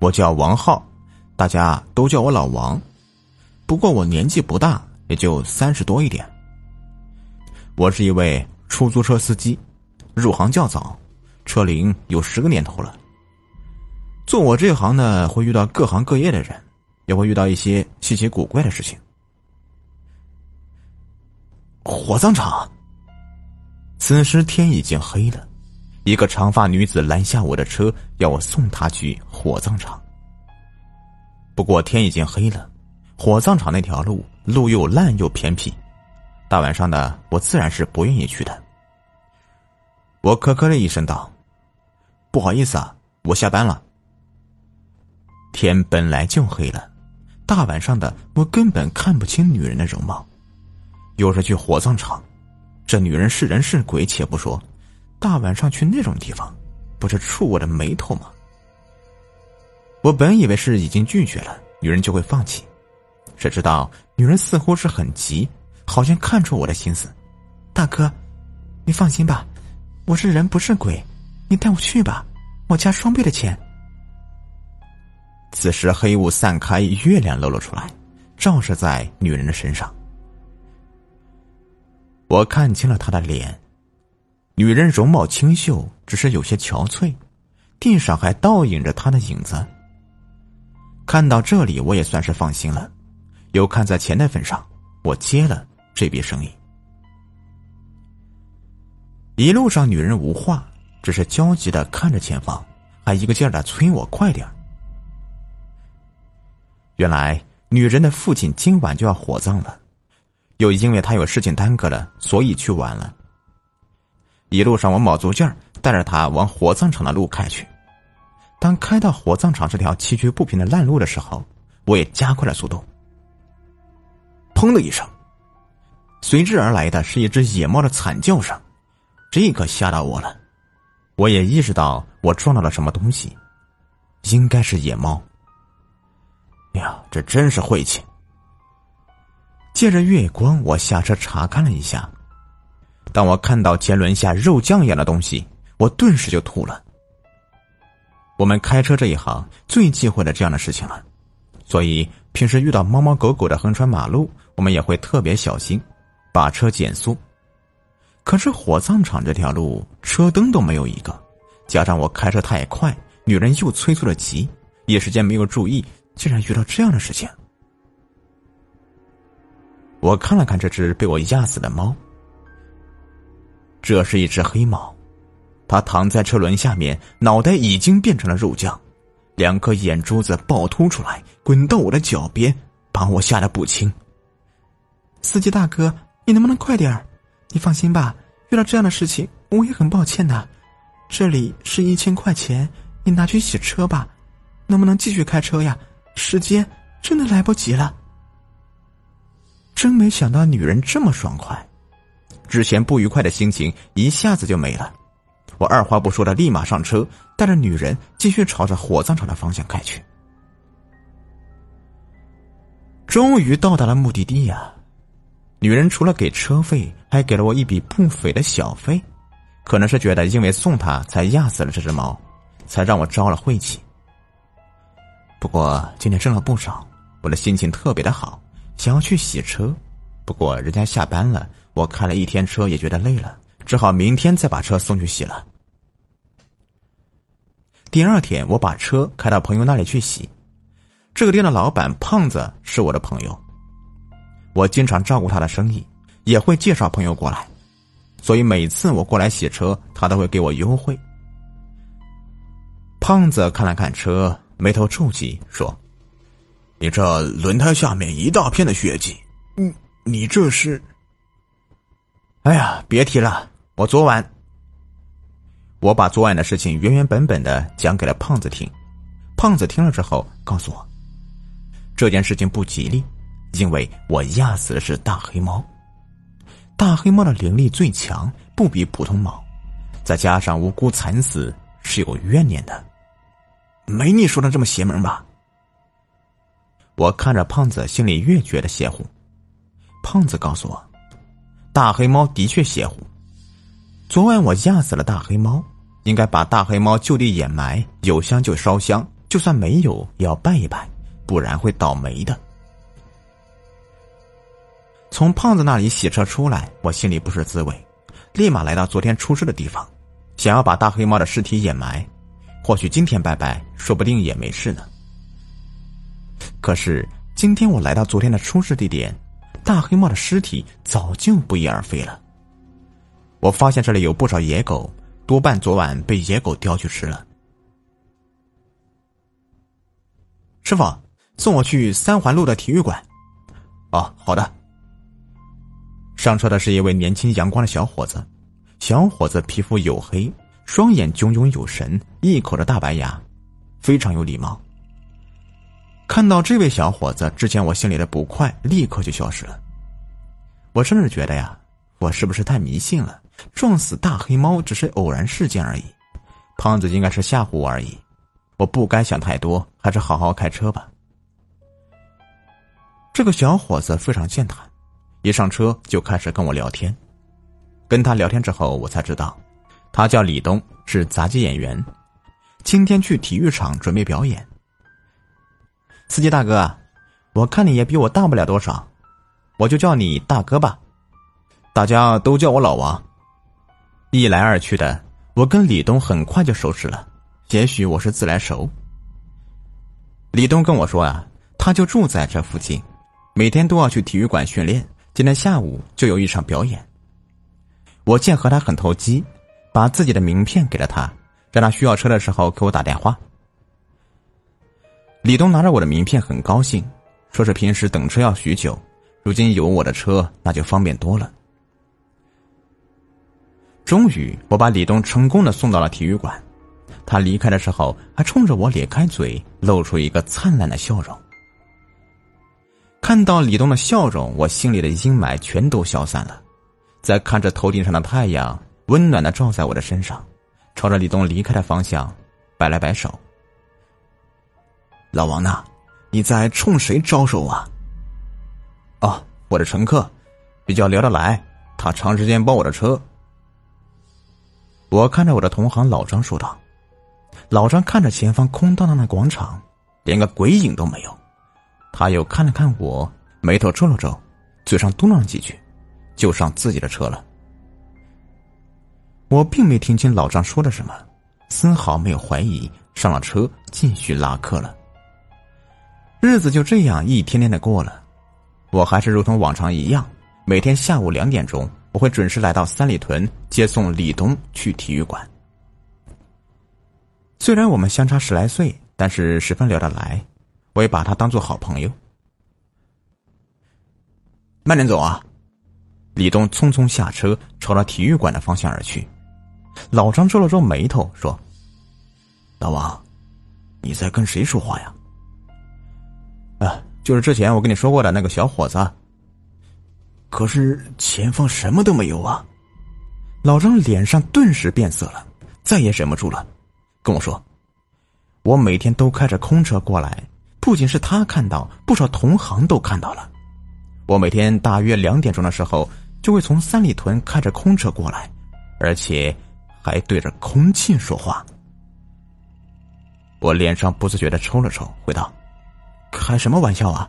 我叫王浩，大家都叫我老王。不过我年纪不大，也就三十多一点。我是一位出租车司机，入行较早，车龄有十个年头了。做我这行呢，会遇到各行各业的人，也会遇到一些稀奇古怪的事情。火葬场。此时天已经黑了。一个长发女子拦下我的车，要我送她去火葬场。不过天已经黑了，火葬场那条路路又烂又偏僻，大晚上的我自然是不愿意去的。我咳咳了一声道：“不好意思啊，我下班了。”天本来就黑了，大晚上的我根本看不清女人的容貌，又是去火葬场，这女人是人是鬼且不说。大晚上去那种地方，不是触我的眉头吗？我本以为是已经拒绝了，女人就会放弃，谁知道女人似乎是很急，好像看出我的心思。大哥，你放心吧，我是人不是鬼，你带我去吧，我加双倍的钱。此时黑雾散开，月亮露了出来，照射在女人的身上。我看清了她的脸。女人容貌清秀，只是有些憔悴，地上还倒影着她的影子。看到这里，我也算是放心了。有看在钱的份上，我接了这笔生意。一路上，女人无话，只是焦急的看着前方，还一个劲儿的催我快点原来，女人的父亲今晚就要火葬了，又因为他有事情耽搁了，所以去晚了。一路上，我卯足劲儿带着他往火葬场的路开去。当开到火葬场这条崎岖不平的烂路的时候，我也加快了速度。砰的一声，随之而来的是一只野猫的惨叫声，这可吓到我了。我也意识到我撞到了什么东西，应该是野猫。呀，这真是晦气！借着月光，我下车查看了一下。当我看到前轮下肉酱一样的东西，我顿时就吐了。我们开车这一行最忌讳的这样的事情了，所以平时遇到猫猫狗狗的横穿马路，我们也会特别小心，把车减速。可是火葬场这条路车灯都没有一个，加上我开车太快，女人又催促的急，一时间没有注意，竟然遇到这样的事情。我看了看这只被我压死的猫。这是一只黑猫，它躺在车轮下面，脑袋已经变成了肉酱，两颗眼珠子暴突出来，滚到我的脚边，把我吓得不轻。司机大哥，你能不能快点儿？你放心吧，遇到这样的事情，我也很抱歉的。这里是一千块钱，你拿去洗车吧。能不能继续开车呀？时间真的来不及了。真没想到女人这么爽快。之前不愉快的心情一下子就没了，我二话不说的立马上车，带着女人继续朝着火葬场的方向开去。终于到达了目的地呀！女人除了给车费，还给了我一笔不菲的小费，可能是觉得因为送她才压死了这只猫，才让我招了晦气。不过今天挣了不少，我的心情特别的好，想要去洗车，不过人家下班了。我开了一天车，也觉得累了，只好明天再把车送去洗了。第二天，我把车开到朋友那里去洗。这个店的老板胖子是我的朋友，我经常照顾他的生意，也会介绍朋友过来，所以每次我过来洗车，他都会给我优惠。胖子看了看车，眉头皱起，说：“你这轮胎下面一大片的血迹，你你这是？”哎呀，别提了！我昨晚，我把昨晚的事情原原本本的讲给了胖子听。胖子听了之后告诉我，这件事情不吉利，因为我压死的是大黑猫。大黑猫的灵力最强，不比普通猫，再加上无辜惨死，是有怨念的。没你说的这么邪门吧？我看着胖子，心里越觉得邪乎。胖子告诉我。大黑猫的确邪乎。昨晚我压死了大黑猫，应该把大黑猫就地掩埋，有香就烧香，就算没有，也要拜一拜，不然会倒霉的。从胖子那里洗车出来，我心里不是滋味，立马来到昨天出事的地方，想要把大黑猫的尸体掩埋，或许今天拜拜，说不定也没事呢。可是今天我来到昨天的出事地点，大黑猫的尸体早就不翼而飞了。我发现这里有不少野狗，多半昨晚被野狗叼去吃了。师傅，送我去三环路的体育馆。哦，好的。上车的是一位年轻阳光的小伙子，小伙子皮肤黝黑，双眼炯炯有神，一口的大白牙，非常有礼貌。看到这位小伙子，之前我心里的不快立刻就消失了。我甚至觉得呀，我是不是太迷信了？撞死大黑猫只是偶然事件而已，胖子应该是吓唬我而已。我不该想太多，还是好好开车吧。这个小伙子非常健谈，一上车就开始跟我聊天。跟他聊天之后，我才知道，他叫李东，是杂技演员，今天去体育场准备表演。司机大哥，我看你也比我大不了多少，我就叫你大哥吧，大家都叫我老王。一来二去的，我跟李东很快就熟识了。也许我是自来熟。李东跟我说啊，他就住在这附近，每天都要去体育馆训练。今天下午就有一场表演。我见和他很投机，把自己的名片给了他，让他需要车的时候给我打电话。李东拿着我的名片很高兴，说是平时等车要许久，如今有我的车，那就方便多了。终于，我把李东成功的送到了体育馆。他离开的时候，还冲着我咧开嘴，露出一个灿烂的笑容。看到李东的笑容，我心里的阴霾全都消散了。再看着头顶上的太阳，温暖的照在我的身上，朝着李东离开的方向，摆了摆手。老王呐，你在冲谁招手啊？哦，我的乘客，比较聊得来，他长时间包我的车。我看着我的同行老张说道：“老张看着前方空荡荡的广场，连个鬼影都没有。他又看了看我，眉头皱了皱，嘴上嘟囔了几句，就上自己的车了。我并没听清老张说的什么，丝毫没有怀疑，上了车继续拉客了。日子就这样一天天的过了，我还是如同往常一样，每天下午两点钟。”我会准时来到三里屯接送李东去体育馆。虽然我们相差十来岁，但是十分聊得来，我也把他当做好朋友。慢点走啊！李东匆匆下车，朝着体育馆的方向而去。老张皱了皱眉头，说：“老王，你在跟谁说话呀？”就是之前我跟你说过的那个小伙子。可是前方什么都没有啊！老张脸上顿时变色了，再也忍不住了，跟我说：“我每天都开着空车过来，不仅是他看到，不少同行都看到了。我每天大约两点钟的时候，就会从三里屯开着空车过来，而且还对着空气说话。”我脸上不自觉的抽了抽，回道：“开什么玩笑啊？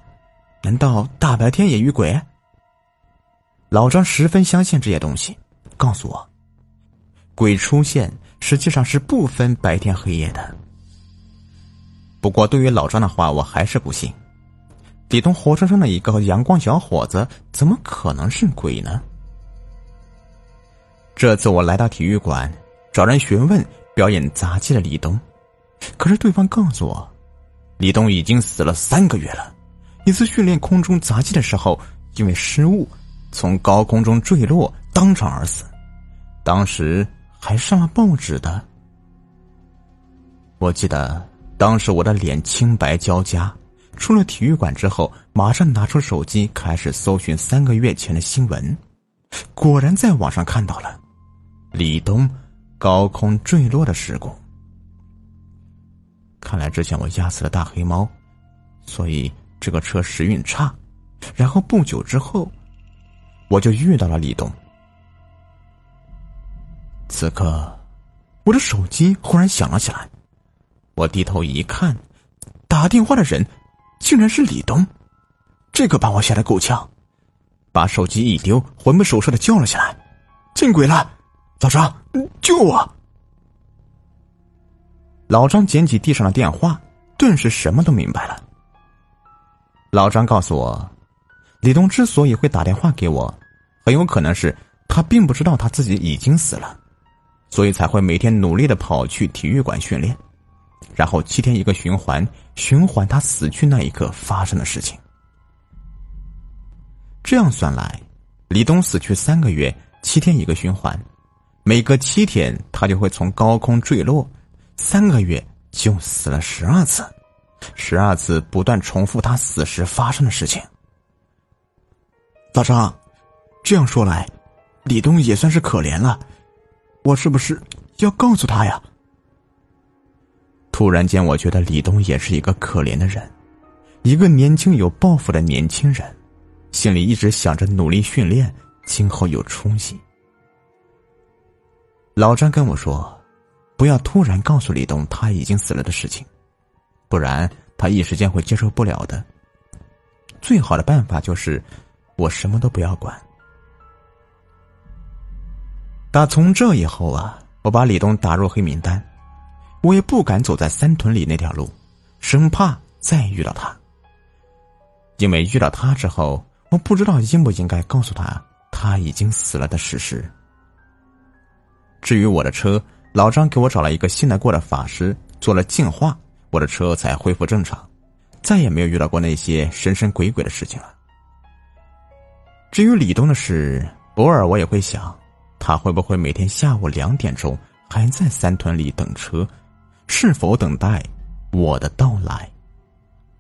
难道大白天也遇鬼？”老张十分相信这些东西，告诉我，鬼出现实际上是不分白天黑夜的。不过，对于老张的话，我还是不信。李东活生生的一个阳光小伙子，怎么可能是鬼呢？这次我来到体育馆，找人询问表演杂技的李东，可是对方告诉我，李东已经死了三个月了。一次训练空中杂技的时候，因为失误。从高空中坠落，当场而死，当时还上了报纸的。我记得当时我的脸青白交加，出了体育馆之后，马上拿出手机开始搜寻三个月前的新闻，果然在网上看到了李东高空坠落的事故。看来之前我压死了大黑猫，所以这个车时运差，然后不久之后。我就遇到了李东。此刻，我的手机忽然响了起来。我低头一看，打电话的人竟然是李东，这可把我吓得够呛，把手机一丢，魂不守舍的叫了起来：“见鬼了！老张，救我！”老张捡起地上的电话，顿时什么都明白了。老张告诉我，李东之所以会打电话给我，很有可能是他并不知道他自己已经死了，所以才会每天努力的跑去体育馆训练。然后七天一个循环，循环他死去那一刻发生的事情。这样算来，李东死去三个月，七天一个循环，每隔七天他就会从高空坠落，三个月就死了十二次，十二次不断重复他死时发生的事情。老张，这样说来，李东也算是可怜了，我是不是要告诉他呀？突然间，我觉得李东也是一个可怜的人，一个年轻有抱负的年轻人，心里一直想着努力训练，今后有出息。老张跟我说：“不要突然告诉李东他已经死了的事情，不然他一时间会接受不了的。最好的办法就是我什么都不要管。”打从这以后啊，我把李东打入黑名单。我也不敢走在三屯里那条路，生怕再遇到他。因为遇到他之后，我不知道应不应该告诉他他已经死了的事实。至于我的车，老张给我找了一个信得过的法师做了净化，我的车才恢复正常，再也没有遇到过那些神神鬼鬼的事情了。至于李东的事，偶尔我也会想，他会不会每天下午两点钟还在三屯里等车？是否等待我的到来？